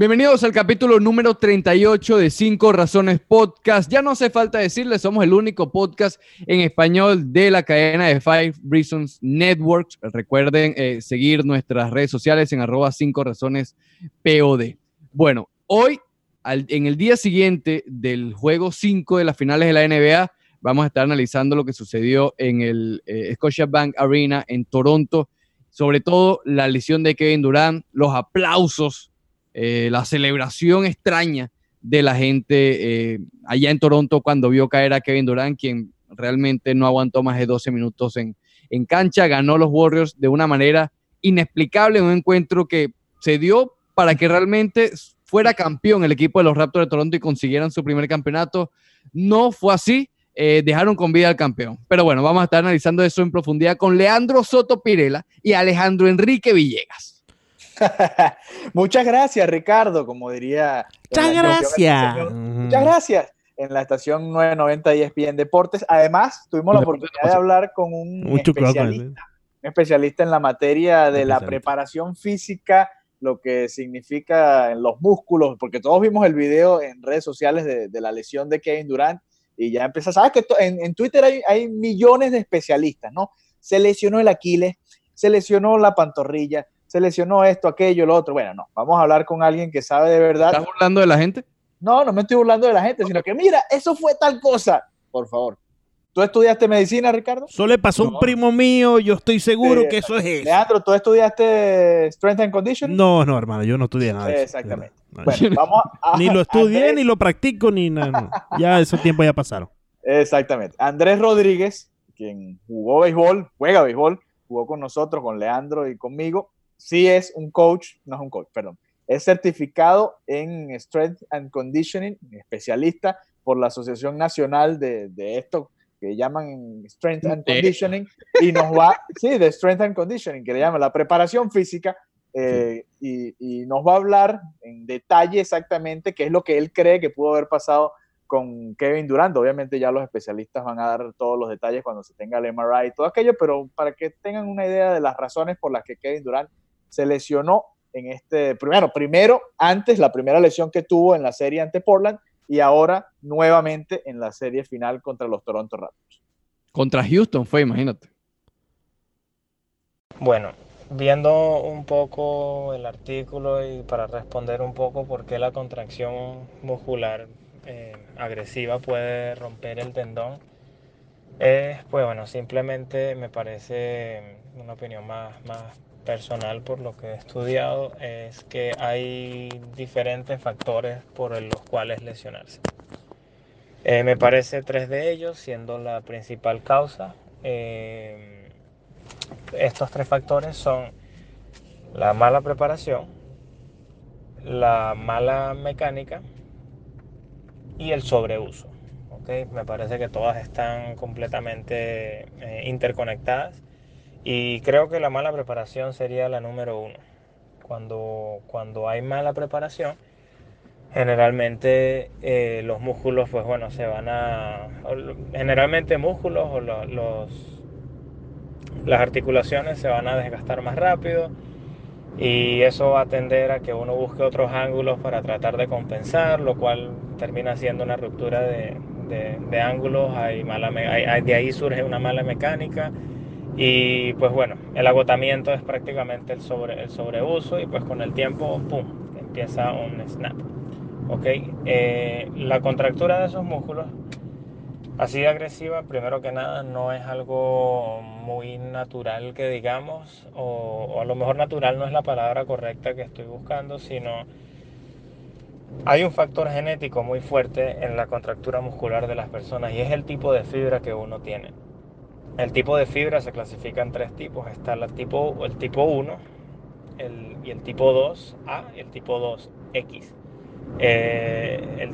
Bienvenidos al capítulo número 38 de Cinco Razones Podcast. Ya no hace falta decirles, somos el único podcast en español de la cadena de Five Reasons Networks. Recuerden eh, seguir nuestras redes sociales en arroba Cinco Razones POD. Bueno, hoy, en el día siguiente del juego 5 de las finales de la NBA, vamos a estar analizando lo que sucedió en el eh, Scotiabank Arena en Toronto, sobre todo la lesión de Kevin Durant, los aplausos eh, la celebración extraña de la gente eh, allá en Toronto cuando vio caer a Kevin Durant, quien realmente no aguantó más de 12 minutos en, en cancha, ganó los Warriors de una manera inexplicable, un encuentro que se dio para que realmente fuera campeón el equipo de los Raptors de Toronto y consiguieran su primer campeonato. No fue así, eh, dejaron con vida al campeón. Pero bueno, vamos a estar analizando eso en profundidad con Leandro Soto Pirela y Alejandro Enrique Villegas. Muchas gracias, Ricardo, como diría. Muchas gracias. Muchas gracias. En la estación 990 ESPN Deportes. Además, tuvimos la oportunidad de hablar con un especialista, un especialista en la materia de la preparación física, lo que significa en los músculos, porque todos vimos el video en redes sociales de, la lesión de Kevin Durant y ya empieza, sabes que en, en, Twitter hay, hay millones de especialistas, ¿no? Se lesionó el Aquiles, se lesionó la pantorrilla, se lesionó esto, aquello, lo otro. Bueno, no, vamos a hablar con alguien que sabe de verdad. ¿Estás burlando de la gente? No, no me estoy burlando de la gente, sino que mira, eso fue tal cosa. Por favor. ¿Tú estudiaste medicina, Ricardo? Solo le pasó a un primo mío, yo estoy seguro que eso es eso. Leandro, ¿tú estudiaste Strength and Conditioning? No, no, hermano, yo no estudié nada. De Exactamente. Bueno, vamos ni lo estudié, ni lo practico, ni nada. Ya esos tiempos ya pasaron. Exactamente. Andrés Rodríguez, quien jugó béisbol, juega béisbol, jugó con nosotros, con Leandro y conmigo sí es un coach, no es un coach, perdón, es certificado en Strength and Conditioning, especialista por la Asociación Nacional de, de esto que llaman Strength and Conditioning, y nos va, sí, de Strength and Conditioning, que le llaman la preparación física, eh, y, y, nos va a hablar en detalle exactamente qué es lo que él cree que pudo haber pasado con Kevin Durant. Obviamente ya los especialistas van a dar todos los detalles cuando se tenga el MRI y todo aquello, pero para que tengan una idea de las razones por las que Kevin Durant se lesionó en este, primero, primero, antes la primera lesión que tuvo en la serie ante Portland y ahora nuevamente en la serie final contra los Toronto Raptors. Contra Houston fue, imagínate. Bueno, viendo un poco el artículo y para responder un poco por qué la contracción muscular eh, agresiva puede romper el tendón, pues bueno, simplemente me parece una opinión más, más personal por lo que he estudiado es que hay diferentes factores por los cuales lesionarse. Eh, me parece tres de ellos siendo la principal causa. Eh, estos tres factores son la mala preparación, la mala mecánica y el sobreuso. ¿okay? Me parece que todas están completamente eh, interconectadas y creo que la mala preparación sería la número uno. Cuando, cuando hay mala preparación, generalmente eh, los músculos, pues bueno, se van a... Generalmente músculos o los, las articulaciones se van a desgastar más rápido y eso va a tender a que uno busque otros ángulos para tratar de compensar, lo cual termina siendo una ruptura de, de, ángulos, hay mala, de ahí surge una mala mecánica y pues bueno, el agotamiento es prácticamente el, sobre, el sobreuso y pues con el tiempo, ¡pum!, empieza un snap. ¿Ok? Eh, la contractura de esos músculos, así de agresiva, primero que nada, no es algo muy natural que digamos, o, o a lo mejor natural no es la palabra correcta que estoy buscando, sino hay un factor genético muy fuerte en la contractura muscular de las personas y es el tipo de fibra que uno tiene. El tipo de fibra se clasifica en tres tipos. Está el tipo, el tipo 1 y el tipo 2A y el tipo 2X. Eh,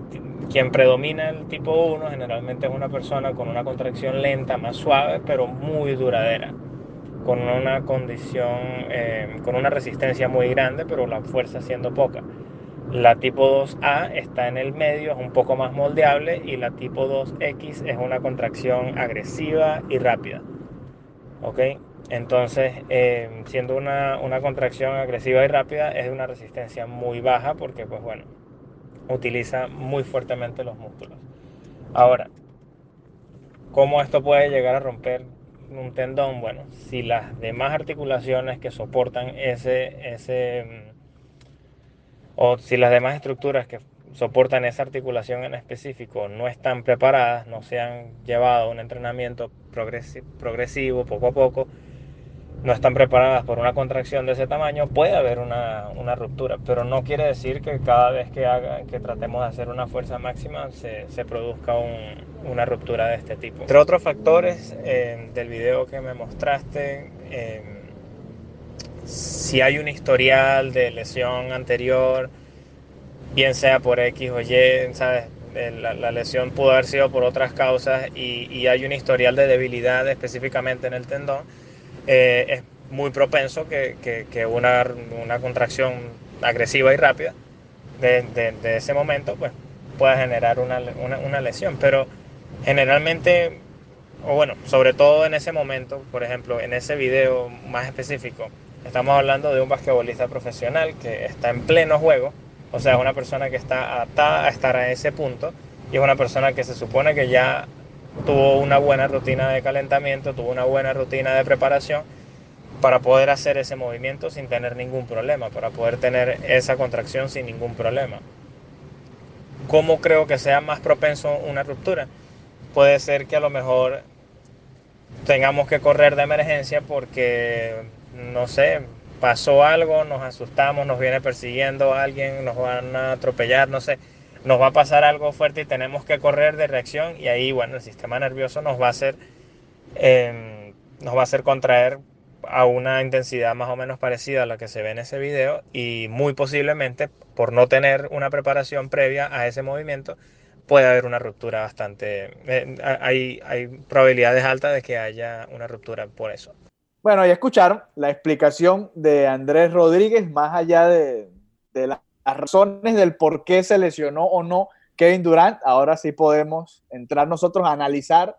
quien predomina el tipo 1 generalmente es una persona con una contracción lenta, más suave, pero muy duradera, con una condición, eh, con una resistencia muy grande, pero la fuerza siendo poca. La tipo 2A está en el medio, es un poco más moldeable y la tipo 2X es una contracción agresiva y rápida. ¿Ok? Entonces, eh, siendo una, una, contracción agresiva y rápida, es de una resistencia muy baja porque, pues bueno, utiliza muy fuertemente los músculos. Ahora, ¿cómo esto puede llegar a romper un tendón? Bueno, si las demás articulaciones que soportan ese, ese o si las demás estructuras que soportan esa articulación en específico no están preparadas, no se han llevado un entrenamiento progresivo poco a poco, no están preparadas por una contracción de ese tamaño, puede haber una, una ruptura, pero no quiere decir que cada vez que, haga, que tratemos de hacer una fuerza máxima se, se produzca un, una ruptura de este tipo. Entre otros factores eh, del video que me mostraste, eh, si hay un historial de lesión anterior, bien sea por X o Y, ¿sabes? Eh, la, lesión pudo haber sido por otras causas y, hay un historial de debilidad específicamente en el tendón, eh, es muy propenso que, una, contracción agresiva y rápida de, de, de, ese momento pues, pueda generar una, una, lesión. Pero generalmente, o bueno, sobre todo en ese momento, por ejemplo, en ese video más específico, estamos hablando de un basquetbolista profesional que está en pleno juego, o sea, es una persona que está adaptada a estar a ese punto y es una persona que se supone que ya tuvo una buena rutina de calentamiento, tuvo una buena rutina de preparación para poder hacer ese movimiento sin tener ningún problema, para poder tener esa contracción sin ningún problema. ¿Cómo creo que sea más propenso una ruptura? Puede ser que a lo mejor tengamos que correr de emergencia porque, no sé, pasó algo, nos asustamos, nos viene persiguiendo alguien, nos van a atropellar, no sé nos va a pasar algo fuerte y tenemos que correr de reacción y ahí, bueno, el sistema nervioso nos va a hacer, eh, nos va a hacer contraer a una intensidad más o menos parecida a la que se ve en ese video y muy posiblemente por no tener una preparación previa a ese movimiento puede haber una ruptura bastante, eh, hay probabilidades altas de que haya una ruptura por eso. Bueno, ya escucharon la explicación de Andrés Rodríguez, más allá de, de la las razones del por qué se lesionó o no Kevin Durant, ahora sí podemos entrar nosotros a analizar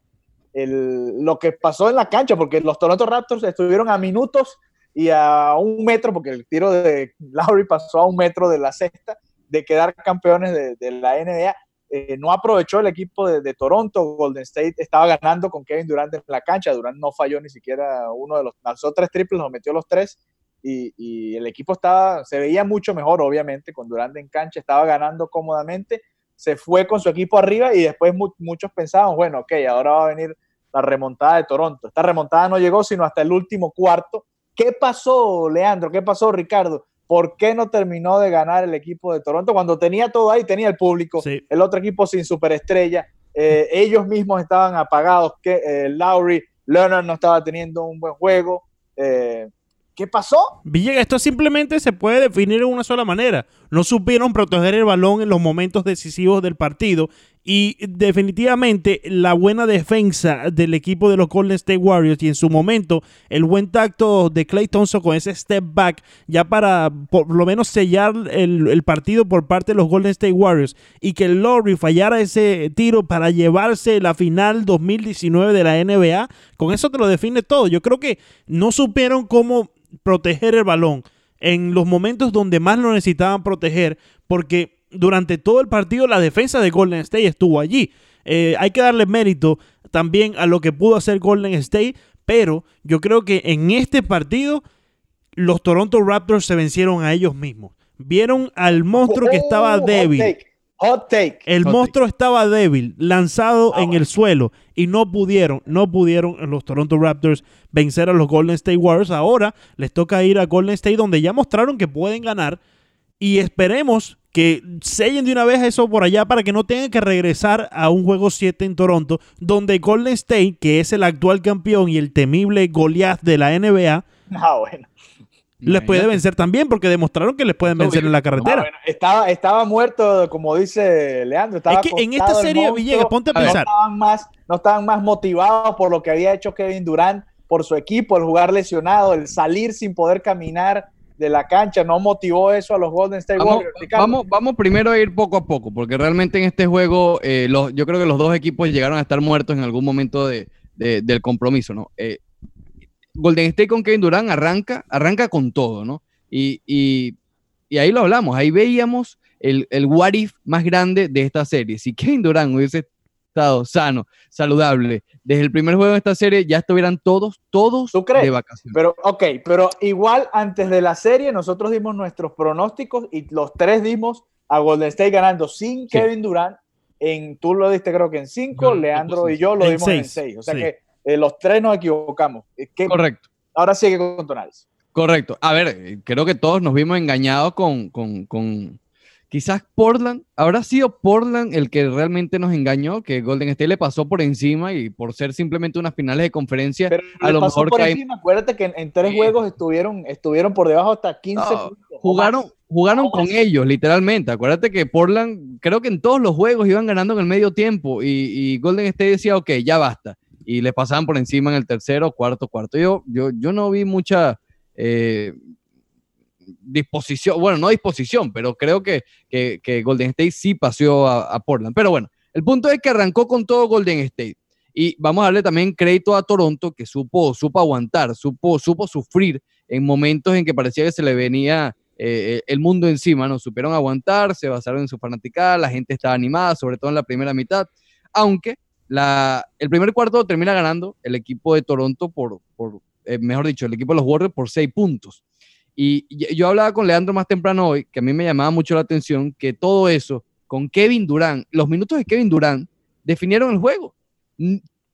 el, lo que pasó en la cancha, porque los Toronto Raptors estuvieron a minutos y a un metro, porque el tiro de Lowry pasó a un metro de la cesta, de quedar campeones de, de la NBA. Eh, no aprovechó el equipo de, Toronto, Golden State estaba ganando con Kevin Durant en la cancha, Durant no falló ni siquiera uno de los, lanzó tres triples, los metió los tres, y, el equipo estaba, se veía mucho mejor, obviamente, con Durant en cancha, estaba ganando cómodamente, se fue con su equipo arriba y después mu muchos pensaban, bueno, ok, ahora va a venir la remontada de Toronto. Esta remontada no llegó sino hasta el último cuarto. ¿Qué pasó, Leandro? ¿Qué pasó, Ricardo? ¿Por qué no terminó de ganar el equipo de Toronto cuando tenía todo ahí? Tenía el público, sí. el otro equipo sin superestrella, eh, ellos mismos estaban apagados, que eh, Lowry, Leonard no estaba teniendo un buen juego. Eh, ¿Qué pasó? Villegas, esto simplemente se puede definir en una sola manera. No supieron proteger el balón en los momentos decisivos del partido y definitivamente la buena defensa del equipo de los Golden State Warriors y en su momento el buen tacto de Clay Thompson con ese step back ya para por lo menos sellar el, el partido por parte de los Golden State Warriors y que Lowry fallara ese tiro para llevarse la final 2019 de la NBA, con eso te lo define todo. Yo creo que no supieron cómo proteger el balón en los momentos donde más lo necesitaban proteger, porque durante todo el partido la defensa de Golden State estuvo allí. Eh, hay que darle mérito también a lo que pudo hacer Golden State, pero yo creo que en este partido los Toronto Raptors se vencieron a ellos mismos. Vieron al monstruo que estaba débil. Hot take. El Hot monstruo take. estaba débil, lanzado ah, en bueno. el suelo y no pudieron, no pudieron los Toronto Raptors vencer a los Golden State Warriors. Ahora les toca ir a Golden State donde ya mostraron que pueden ganar y esperemos que sellen de una vez eso por allá para que no tengan que regresar a un juego 7 en Toronto donde Golden State, que es el actual campeón y el temible Goliath de la NBA, ah, bueno les puede vencer también porque demostraron que les pueden vencer en la carretera. Ah, bueno, estaba, estaba muerto, como dice Leandro. Estaba es que en esta serie, Villegas, ponte a pensar. No estaban, más, no estaban más motivados por lo que había hecho Kevin Durant, por su equipo, el jugar lesionado, el salir sin poder caminar de la cancha, no motivó eso a los Golden State vamos, Warriors. Vamos, vamos primero a ir poco a poco, porque realmente en este juego eh, los, yo creo que los dos equipos llegaron a estar muertos en algún momento de, de, del compromiso, ¿no? Eh, Golden State con Kevin Durant arranca, arranca con todo, ¿no? Y, y, y ahí lo hablamos, ahí veíamos el, el what if más grande de esta serie. Si Kevin Durant hubiese estado sano, saludable, desde el primer juego de esta serie ya estuvieran todos, todos ¿Tú crees? de vacaciones. Pero, ok, pero igual antes de la serie nosotros dimos nuestros pronósticos y los tres dimos a Golden State ganando sin Kevin Durant. En, tú lo diste creo que en cinco, Leandro y yo lo En dimos en seis, seis. O sea sí. que eh, los tres nos equivocamos. Eh, ¿qué- Correcto. ahora sigue con análisis. Correcto. A ver, creo que todos nos vimos engañados con, con, con- quizás Portland. ¿Habrá sido Portland el que realmente nos engañó? Que Golden State le pasó por encima y por ser simplemente unas finales de conferencia, Pero a lo pasó mejor por cae- encima. Acuérdate que en, en tres Sí. juegos estuvieron, estuvieron por debajo hasta 15 No, puntos. o jugaron, jugaron No con ellos, literalmente. Acuérdate que Portland, creo que en todos los juegos iban ganando en el medio tiempo y, y Golden State decía, ok, ya basta. Y le pasaban por encima en el tercero, cuarto, cuarto. Yo, yo, yo no vi mucha eh, disposición, bueno, no disposición, pero creo que, que, Golden State sí paseó a, a Portland. Pero bueno, el punto es que arrancó con todo Golden State. Y vamos a darle también crédito a Toronto, que supo, supo aguantar, supo, supo sufrir en momentos en que parecía que se le venía eh, el mundo encima, ¿no? Supieron aguantar, se basaron en su fanaticada, la gente estaba animada, sobre todo en la primera mitad, aunque la, el primer cuarto termina ganando el equipo de Toronto por, por eh, mejor dicho, el equipo de los Warriors por seis puntos. Y yo hablaba con Leandro más temprano hoy, que a mí me llamaba mucho la atención que todo eso, con Kevin Durant, los minutos de Kevin Durant definieron el juego.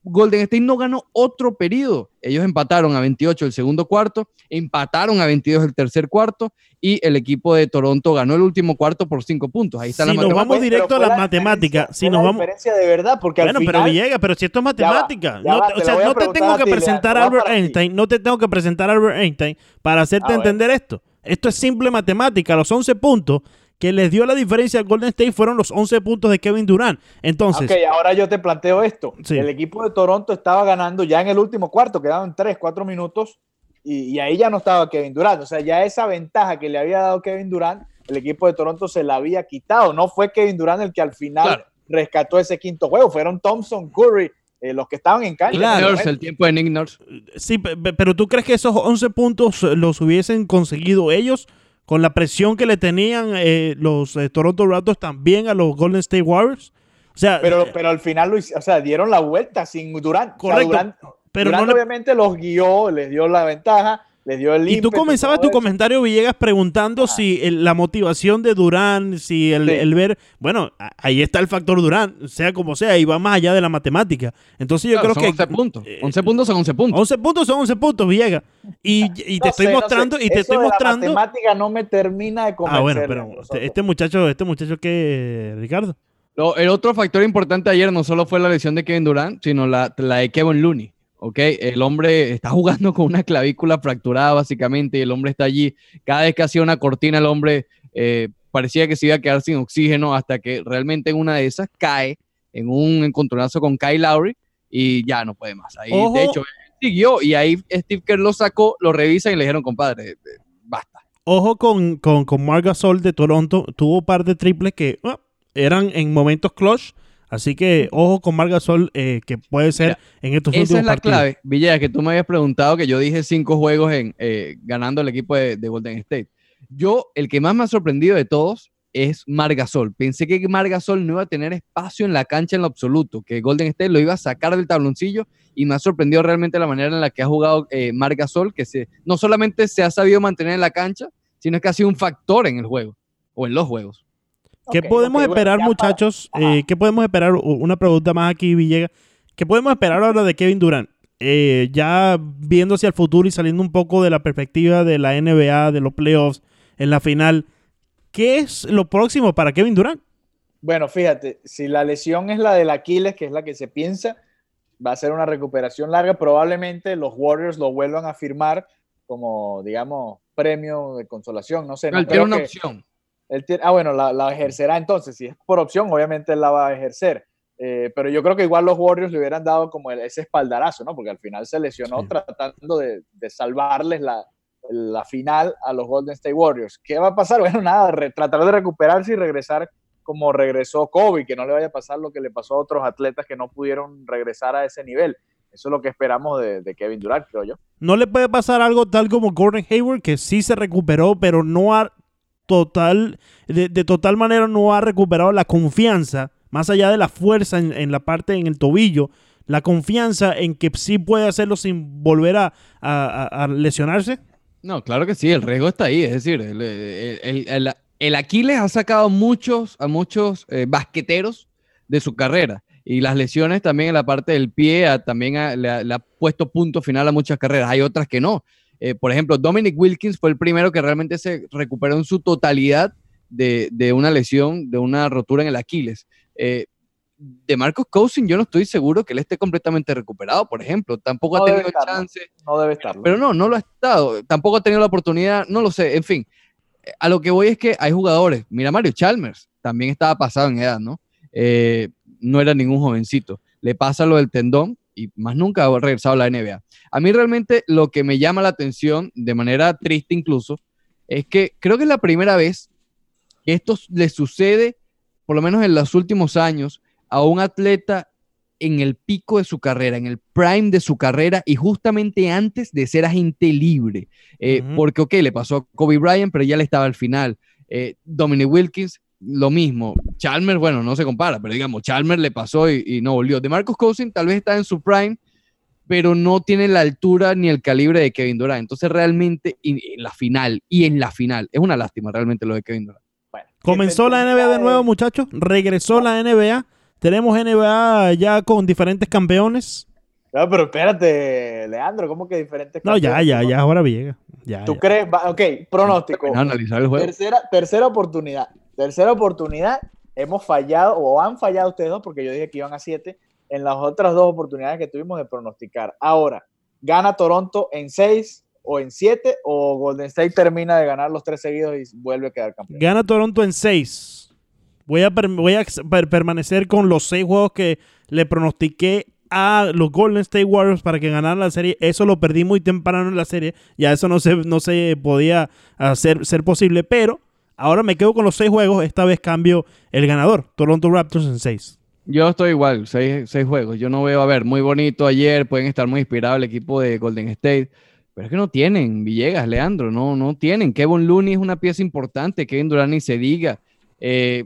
Golden State no ganó otro periodo. Ellos empataron a 28 el segundo cuarto, empataron a 22 el tercer cuarto y el equipo de Toronto ganó el último cuarto por cinco puntos. Ahí está Si la nos matemática. vamos directo a la matemáticas, diferencia, si nos la vamos... diferencia de verdad, porque Bueno, al pero final, Villegas, pero si esto es Ya va, matemática. ya no va, te- o sea, no te tengo que ti, presentar a Albert ti. Einstein, no te tengo que presentar a Albert Einstein para hacerte Ah, entender esto. Esto es simple matemática. Los 11 puntos que les dio la diferencia a Golden State fueron los 11 puntos de Kevin Durant. Entonces, Ok, ahora yo te planteo esto. Sí. El equipo de Toronto estaba ganando ya en el último cuarto, quedaban 3, 4 minutos y, y ahí ya no estaba Kevin Durant. O sea, ya esa ventaja que le había dado Kevin Durant, el equipo de Toronto se la había quitado. No fue Kevin Durant el que al final Claro. rescató ese quinto juego, fueron Thompson, Curry, eh, los que estaban en cancha. Claro. en el momento. tiempo de Nick Nurse. sí, pe- pe- pero ¿tú crees que esos 11 puntos los hubiesen conseguido ellos con la presión que le tenían eh, los eh, Toronto Raptors también a los Golden State Warriors? O sea, Pero, eh, pero al final lo o sea, dieron la vuelta sin Durant. O sea, Correcto, Durant, pero Durant no le- obviamente los guió, les dio la ventaja, les dio el Y tú comenzabas tu eso. comentario, Villegas, preguntando Ajá. si el- la motivación de Durán, si el, Sí. el ver, bueno, ahí está el factor Durán, sea como sea, y va más allá de la matemática. Entonces yo Claro, creo son que 11 puntos. eh, 11 puntos son 11 puntos. 11 puntos son 11 puntos, Villegas. Y, y te No estoy sé, no mostrando, sé. y te Eso estoy de la mostrando. matemática no me termina de convencer. Ah, bueno, pero Leandro este, este muchacho, este muchacho que, Ricardo. Lo- el otro factor importante ayer no solo fue la lesión de Kevin Durant, sino la, la de Kevin Looney. ¿Ok? El hombre está jugando con una clavícula fracturada básicamente y el hombre está allí. Cada vez que hacía una cortina, el hombre eh, parecía que se iba a quedar sin oxígeno hasta que realmente en una de esas cae en un encontronazo con Kyle Lowry y ya no puede más. Ahí, Ojo. de hecho, él siguió y ahí Steve Kerr lo sacó, lo revisan y le dijeron, compadre, eh, basta. Ojo con, con, con Marc Gasol de Toronto. Tuvo un par de triples que ah, eran en momentos clutch. Así que ojo con Marc Gasol, eh, que puede ser Mira, en estos Esa últimos es la partidos. clave, Villegas, que tú me habías preguntado que yo dije cinco juegos en eh, ganando el equipo de, de Golden State. Yo, el que más me ha sorprendido de todos es Margasol. Pensé que Margasol no iba a tener espacio en la cancha en lo absoluto, que Golden State lo iba a sacar del tabloncillo y me ha sorprendido realmente la manera en la que ha jugado eh, Margasol, que se, no solamente se ha sabido mantener en la cancha, sino que ha sido un factor en el juego o en los juegos. ¿Qué Ok, podemos esperar, muchachos? Eh, ¿Qué podemos esperar? Una pregunta más aquí, Villegas. ¿Qué podemos esperar ahora de Kevin Durant? Eh, ya viendo hacia el futuro y saliendo un poco de la perspectiva de la NBA, de los playoffs, en la final, ¿qué es lo próximo para Kevin Durant? Bueno, fíjate, si la lesión es la del Aquiles, que es la que se piensa, va a ser una recuperación larga. Probablemente los Warriors lo vuelvan a firmar como, digamos, premio de consolación. No sé, no creo tiene una que- opción. Él tiene- ah, bueno, la, la ejercerá entonces. Si es por opción, obviamente él la va a ejercer. Eh, pero yo creo que igual los Warriors le hubieran dado como el- ese espaldarazo, ¿no? Porque al final se lesionó Sí. tratando de, de salvarles la, la final a los Golden State Warriors. ¿Qué va a pasar? Bueno, nada, re- tratar de recuperarse y regresar como regresó Kobe, que no le vaya a pasar lo que le pasó a otros atletas que no pudieron regresar a ese nivel. Eso es lo que esperamos de, de Kevin Durant, creo yo. No le puede pasar algo tal como Gordon Hayward, que sí se recuperó, pero no ha total, de, de total manera no ha recuperado la confianza, más allá de la fuerza en, la parte, en el tobillo, la confianza en que sí puede hacerlo sin volver a, a- a- a lesionarse. No, claro que sí, el riesgo está ahí. Es decir, el, el- el- Aquiles ha sacado muchos, a muchos eh, basqueteros de su carrera. Y las lesiones también en la parte del pie ha- también ha, le ha puesto punto final a muchas carreras. Hay otras que no. Eh, por ejemplo, Dominic Wilkins fue el primero que realmente se recuperó en su totalidad de, de una lesión, de una rotura en el Aquiles. Eh, de Marcos Cousin, yo no estoy seguro que él esté completamente recuperado, por ejemplo. Tampoco No ha tenido estarlo. chance. No debe estarlo. Pero no, no lo ha estado. Tampoco ha tenido la oportunidad, no lo sé. En fin, a lo que voy es que hay jugadores. Mira, Mario Chalmers también estaba pasado en edad, ¿no? Eh, no era ningún jovencito. Le pasa lo del tendón y más nunca ha regresado a la NBA. A mí realmente lo que me llama la atención, de manera triste incluso, es que creo que es la primera vez que esto le sucede, por lo menos en los últimos años, a un atleta en el pico de su carrera, en el prime de su carrera y justamente antes de ser agente libre. Eh. Porque, ok, le pasó a Kobe Bryant, pero ya le estaba al final. Eh, Dominic Wilkins, lo mismo. Chalmers, bueno, no se compara, pero digamos, Chalmers le pasó y, y no volvió. De Marcus Cousins tal vez está en su prime, pero no tiene la altura ni el calibre de Kevin Durant. Entonces, realmente, y- en la final, y en la final, es una lástima realmente lo de Kevin Durant. Bueno, Comenzó la NBA de nuevo, muchachos. Regresó la NBA. Tenemos NBA ya con diferentes campeones. No, pero espérate, Leandro, ¿cómo que diferentes No, ya, campeones? ya, ¿Tú- ya, ahora Viega. Ya, ¿Tú ya. crees? Va- Ok, pronóstico. Analizar el juego. Tercera, tercera oportunidad. Tercera oportunidad. Hemos fallado, o han fallado ustedes dos, porque yo dije que iban a siete, en las otras dos oportunidades que tuvimos de pronosticar. Ahora, ¿gana Toronto en seis o en siete? ¿O Golden State termina de ganar los tres seguidos y vuelve a quedar campeón? Gana Toronto en 6. Voy a, voy a permanecer con los seis juegos que le pronostiqué a los Golden State Warriors para que ganaran la serie. Eso lo perdí muy temprano en la serie. Ya eso no se, no se podía hacer ser posible. Pero ahora me quedo con los seis juegos. Esta vez cambio el ganador. Toronto Raptors en 6. Yo estoy igual, seis, seis juegos. Yo no veo, a ver, muy bonito ayer, pueden estar muy inspirados el equipo de Golden State, pero es que no tienen, Villegas, Leandro, no, no tienen. Kevin Looney es una pieza importante, Kevin Durant ni se diga. Eh,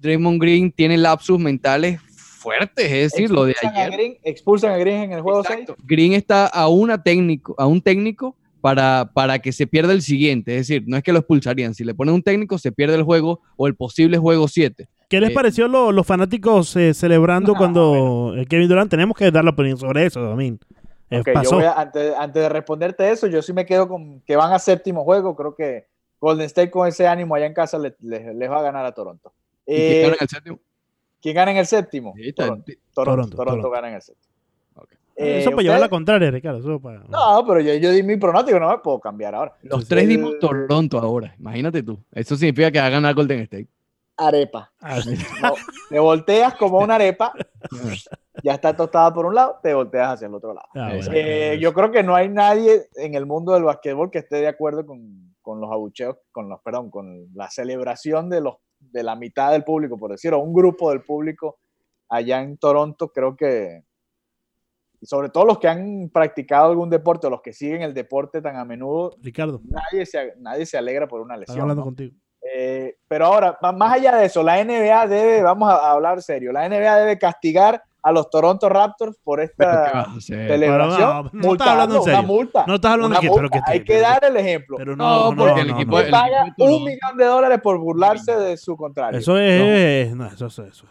Draymond Green tiene lapsus mentales fuertes, es decir, lo de a ayer. Green- expulsan a Green en el juego 6. Exacto. Green está a, una técnico, a un técnico para, para que se pierda el siguiente, es decir, no es que lo expulsarían, si le ponen un técnico se pierde el juego o el posible juego 7. ¿Qué les Eh, pareció lo- los fanáticos eh, celebrando No, cuando eh, Kevin Durant? Tenemos que dar la opinión sobre eso, Domín. Eh, yo pasó. voy a- antes, antes de responderte eso, yo sí me quedo con que van a séptimo juego. Creo que Golden State con ese ánimo allá en casa le- le- les va a ganar a Toronto. ¿Y Eh, quién gana en el séptimo? ¿Quién gana en el séptimo? Sí, está- Toronto. Toronto, Toronto, Toronto Toronto. gana en el séptimo. Eh, eso para llevar la contraria, Ricardo. Eso para... No, pero yo, yo di mi pronóstico, no me puedo cambiar ahora. Los Sí, tres dimos Toronto ahora, imagínate tú. Eso significa que va a ganar Golden State. Arepa. Ah, No, te volteas como una arepa, ya está tostada por un lado, te volteas hacia el otro lado. ah, bueno. Eh, yo creo que no hay nadie en el mundo del basquetbol que esté de acuerdo con, con los abucheos, con los, perdón, con la celebración de los de la mitad del público, por decirlo, un grupo del público allá en Toronto, creo que y sobre todo los que han practicado algún deporte o los que siguen el deporte tan a menudo, Ricardo, nadie se, nadie se alegra por una lesión. hablando ¿no? contigo. Eh, pero ahora, más allá de eso, la NBA debe, vamos a hablar serio, la NBA debe castigar a los Toronto Raptors por Pero, ¿qué esta celebración. No, no estás hablando en una serio. multa. No estás hablando aquí, pero que Hay que pero- dar el ejemplo. Pero No, porque no, el equipo- el paga equipo un millón de dólares por burlarse de su contrario. Eso es. No, eso es. Eso,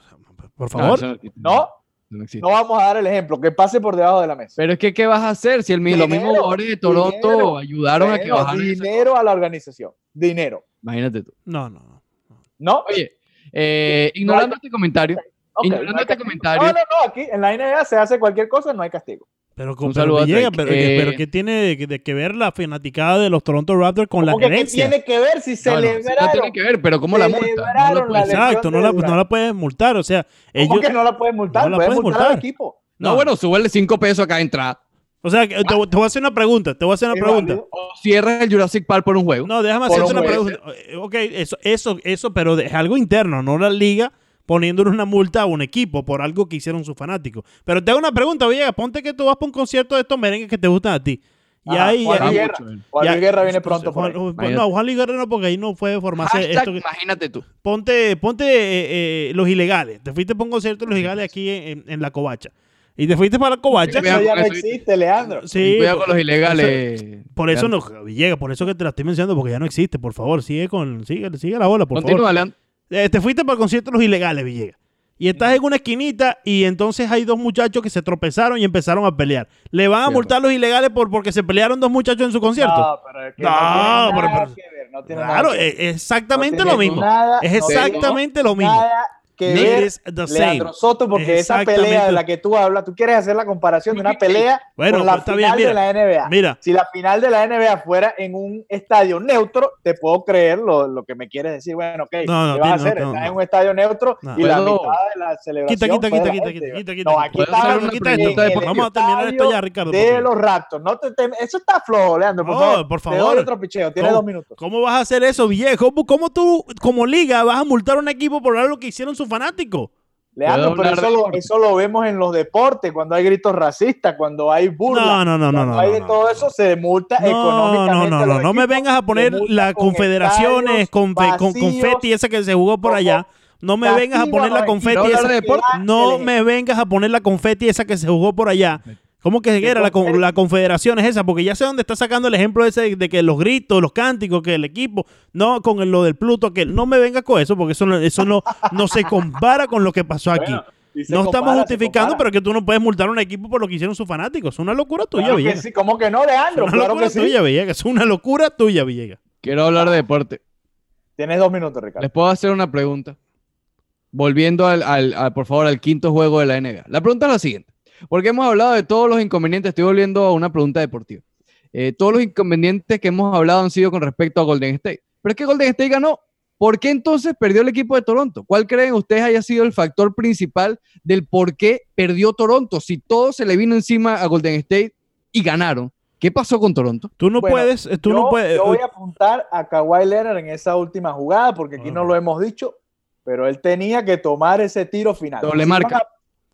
por No, favor. eso No, no existe. no vamos a dar el ejemplo, que pase por debajo de la mesa. Pero es que, ¿qué vas a hacer si el, mi- los mismos Dinero, jugadores de Toronto dinero, ayudaron a que Dinero, bajaran dinero a la organización. Dinero. Imagínate tú. No, no, no. ¿No? Oye, eh, ignorando este comentario, ignorando no este castigo. comentario. No, no, no, aquí en la NBA se hace cualquier cosa, no hay castigo. Pero, con, Un pero, saludo a pero, que- Eh, pero ¿qué tiene de, que- de que ver la fanaticada de los Toronto Raptors con la ¿Cómo que qué gerencia? tiene que ver si No, no, sí, no celebraron? tiene que ver, pero ¿cómo la multa? No Celebraron la Exacto, no la, no la puedes multar. O sea, ¿Cómo ellos. que no la puedes multar? No la puedes puedes multar, al equipo. No, bueno, súbele cinco pesos a cada entrada. O sea, que te, te voy a hacer una pregunta. Te voy a hacer una Es pregunta. O cierras el Jurassic Park por un juego. No, déjame hacerte un una juego. pregunta. Eh, Ok, eso, eso, eso, pero es algo interno, no la liga poniéndole una multa a un equipo por algo que hicieron sus fanáticos. Pero te hago una pregunta, Villegas, ponte que tú vas para un concierto de estos merengues que te gustan a ti. Y Ajá, ahí, Juan ahí- Guerra. Juan ya- Guerra viene pronto por Juan- ahí. Juan- no, Juan Luis Guerra no, porque ahí no fue formarse Hashtag, esto que- imagínate tú. ponte, ponte eh, eh, los ilegales. Te fuiste para un concierto de los ilegales aquí en, en- en la Covacha. Y te fuiste para la Covacha. Cuidado Eso ya no existe, Leandro. Sí, Cuidado por, con los ilegales. por eso Leandro. no, Villegas, por eso que te la estoy mencionando, porque ya no existe. Por favor, sigue con, sigue, sigue la bola, por favor. Continúa, Leandro. Eh, te fuiste para el concierto de los ilegales, Villegas. Y estás en una esquinita y entonces hay dos muchachos que se tropezaron y empezaron a pelear. ¿Le van a Cierto. multar los ilegales por porque se pelearon dos muchachos en su concierto? No, pero es que No, no, tiene pero- nada pero- que ver, no tiene claro, nada que ver. es exactamente No lo mismo. nada- es no exactamente lo mismo. Nada que ver. Leandro Soto, porque esa pelea de la que tú hablas, tú quieres hacer la comparación de una pelea Bueno, con la pues está final bien, de la NBA. Mira, Si la final de la NBA fuera en un estadio neutro, te puedo creer lo, lo que me quieres decir. Bueno, ok, No, no, ¿qué vas a hacer? no, Estás no. en un estadio neutro No. y la mitad de la celebración. Quita, quita, quita, quita, gente. quita, quita, quita. No, aquí ¿Puedo está esto. Vamos a terminar esto ya, Ricardo. De los Raptors. No te, te- eso está flojo, Leandro. Por No, favor, por Te doy favor. otro picheo. Tienes ¿Cómo? dos minutos. ¿Cómo vas a hacer eso, Villegas? ¿Cómo, tú, como liga, vas a multar a un equipo por algo que hicieron sus fanáticos? Leandro, ¿Puedo pero eso lo, deporte? eso lo vemos en los deportes, cuando hay gritos racistas, cuando hay burlas. No, no, no, no, cuando no. hay no, de no. todo eso se multa No, económicamente. no, no, los no, no me vengas a poner las con confederaciones con, confeti esa que se jugó por allá. No me vengas a poner la confeti esa-. No me vengas a poner la confeti esa que se jugó por allá. ¿Cómo que era la, con- confeti? la confederación es esa? Porque ya sé dónde está sacando el ejemplo ese de, de que los gritos, los cánticos, que el equipo, no con el- lo del Pluto, que no me venga con eso, porque eso no, eso no, no se compara con lo que pasó aquí. Bueno, no compara, estamos justificando, pero que tú no puedes multar a un equipo por lo que hicieron sus fanáticos. Es una locura tuya, Claro que Villegas. sí, ¿Cómo que no, Es Leandro? una Claro locura que sí. tuya, Villegas. Es una locura tuya, Villegas. Quiero hablar de deporte. Tienes dos minutos, Ricardo. Les puedo hacer una pregunta. Volviendo al, al- al- por favor, al quinto juego de la NBA. La pregunta es la siguiente. Porque hemos hablado de todos los inconvenientes. Estoy volviendo a una pregunta deportiva. Eh, todos los inconvenientes que hemos hablado han sido con respecto a Golden State. Pero es que Golden State ganó. ¿Por qué entonces perdió el equipo de Toronto? ¿Cuál creen ustedes haya sido el factor principal del por qué perdió Toronto? Si todo se le vino encima a Golden State y ganaron, ¿qué pasó con Toronto? Tú no Bueno, puedes, eh, tú yo, no puedes. yo voy a apuntar a Kawhi Leonard en esa última jugada, porque aquí no lo hemos dicho, pero él tenía que tomar ese tiro final. Doble marca.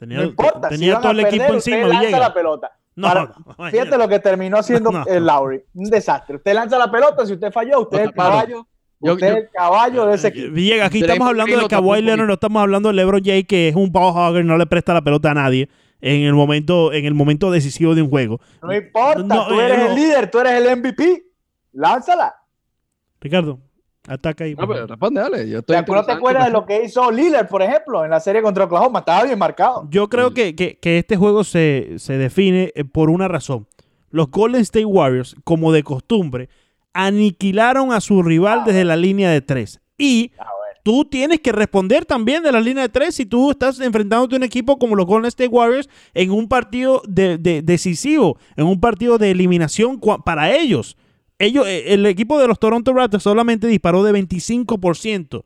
Tenía no importa, si tenía iban todo el equipo perder, encima, usted lanza la pelota. No, Para- no, Fíjate lo que terminó haciendo No. el Lowry. Un desastre. Usted lanza la pelota, si usted falló, usted es el caballo. Yo- usted yo- es el caballo de ese equipo. Villegas, aquí estamos hablando de Kawhi Leonard, no estamos hablando de LeBron James, que es un ball hogger, no le presta la pelota a nadie en el momento, en el momento decisivo de un juego. No importa, No, tú eh, eres no. el líder, tú eres el MVP. Lánzala. Ricardo, ataca ahí. No, por pero responde, dale. Yo ¿Te estoy acuerdas, te en acuerdas de lo que hizo Lillard, por ejemplo, en la serie contra Oklahoma? Estaba bien marcado. Yo creo que, que- que este juego se, se define eh, por una razón. Los Golden State Warriors, como de costumbre, aniquilaron a su rival desde la línea de tres. Y Ah, tú tienes que responder también de la línea de tres si tú estás enfrentándote a un equipo como los Golden State Warriors en un partido de- de- decisivo, en un partido de eliminación para ellos. Ellos, eh, el equipo de los Toronto Raptors solamente disparó de 25%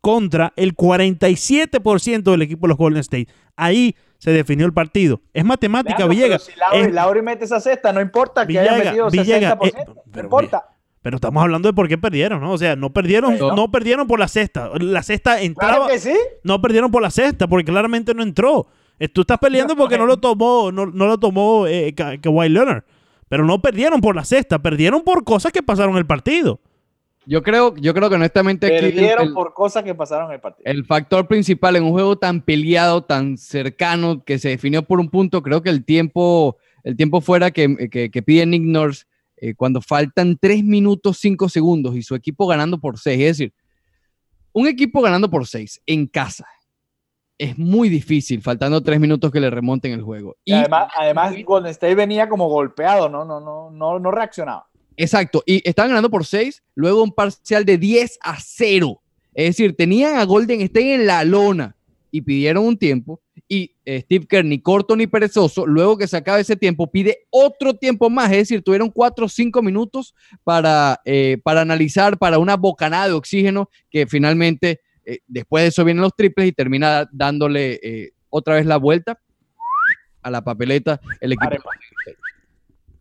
contra el 47% del equipo de los Golden State. Ahí se definió el partido. Es matemática, Villegas. pero Si Lauri, Es- Lauri mete esa cesta, no importa que haya Villegas, metido Villegas, 60%. eh, no importa. Pero estamos hablando de por qué perdieron, ¿no? O sea, no perdieron, Pero- no perdieron por la cesta. La cesta entraba. Claro que sí. No perdieron por la cesta, porque claramente no entró. Eh, Tú estás peleando porque no lo tomó, no, no lo tomó eh, Ka- Kawhi Leonard. Pero no perdieron por la cesta, perdieron por cosas que pasaron en el partido. Yo creo, yo creo que honestamente aquí el- Perdieron el, por cosas que pasaron en el partido. el factor principal en un juego tan peleado, tan cercano, que se definió por un punto, creo que el tiempo, el tiempo fuera que, que, que pide Nick Nurse, eh, cuando faltan 3 minutos 5 segundos y su equipo ganando por 6. Es decir, un equipo ganando por 6 en casa es muy difícil, faltando 3 minutos que le remonten el juego. Y además, además Golden State venía como golpeado, no, no, no, no, no reaccionaba. Exacto, y estaban ganando por 6, luego un parcial de 10 a 0. Es decir, tenían a Golden State en la lona y pidieron un tiempo. Y eh, Steve Kerr, ni corto ni perezoso, luego que se acabe ese tiempo, pide otro tiempo más. Es decir, tuvieron 4 o 5 minutos para, eh, para analizar, para una bocanada de oxígeno, que finalmente, eh, después de eso vienen los triples y termina dándole eh, otra vez la vuelta a la papeleta el equipo. Arepa.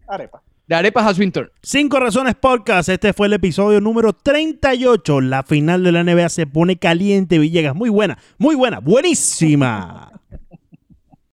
Arepa. The Arepas has been turned. Cinco Razones Podcast. Este fue el episodio número 38. La final de la NBA se pone caliente, Villegas. Muy buena, muy buena, buenísima.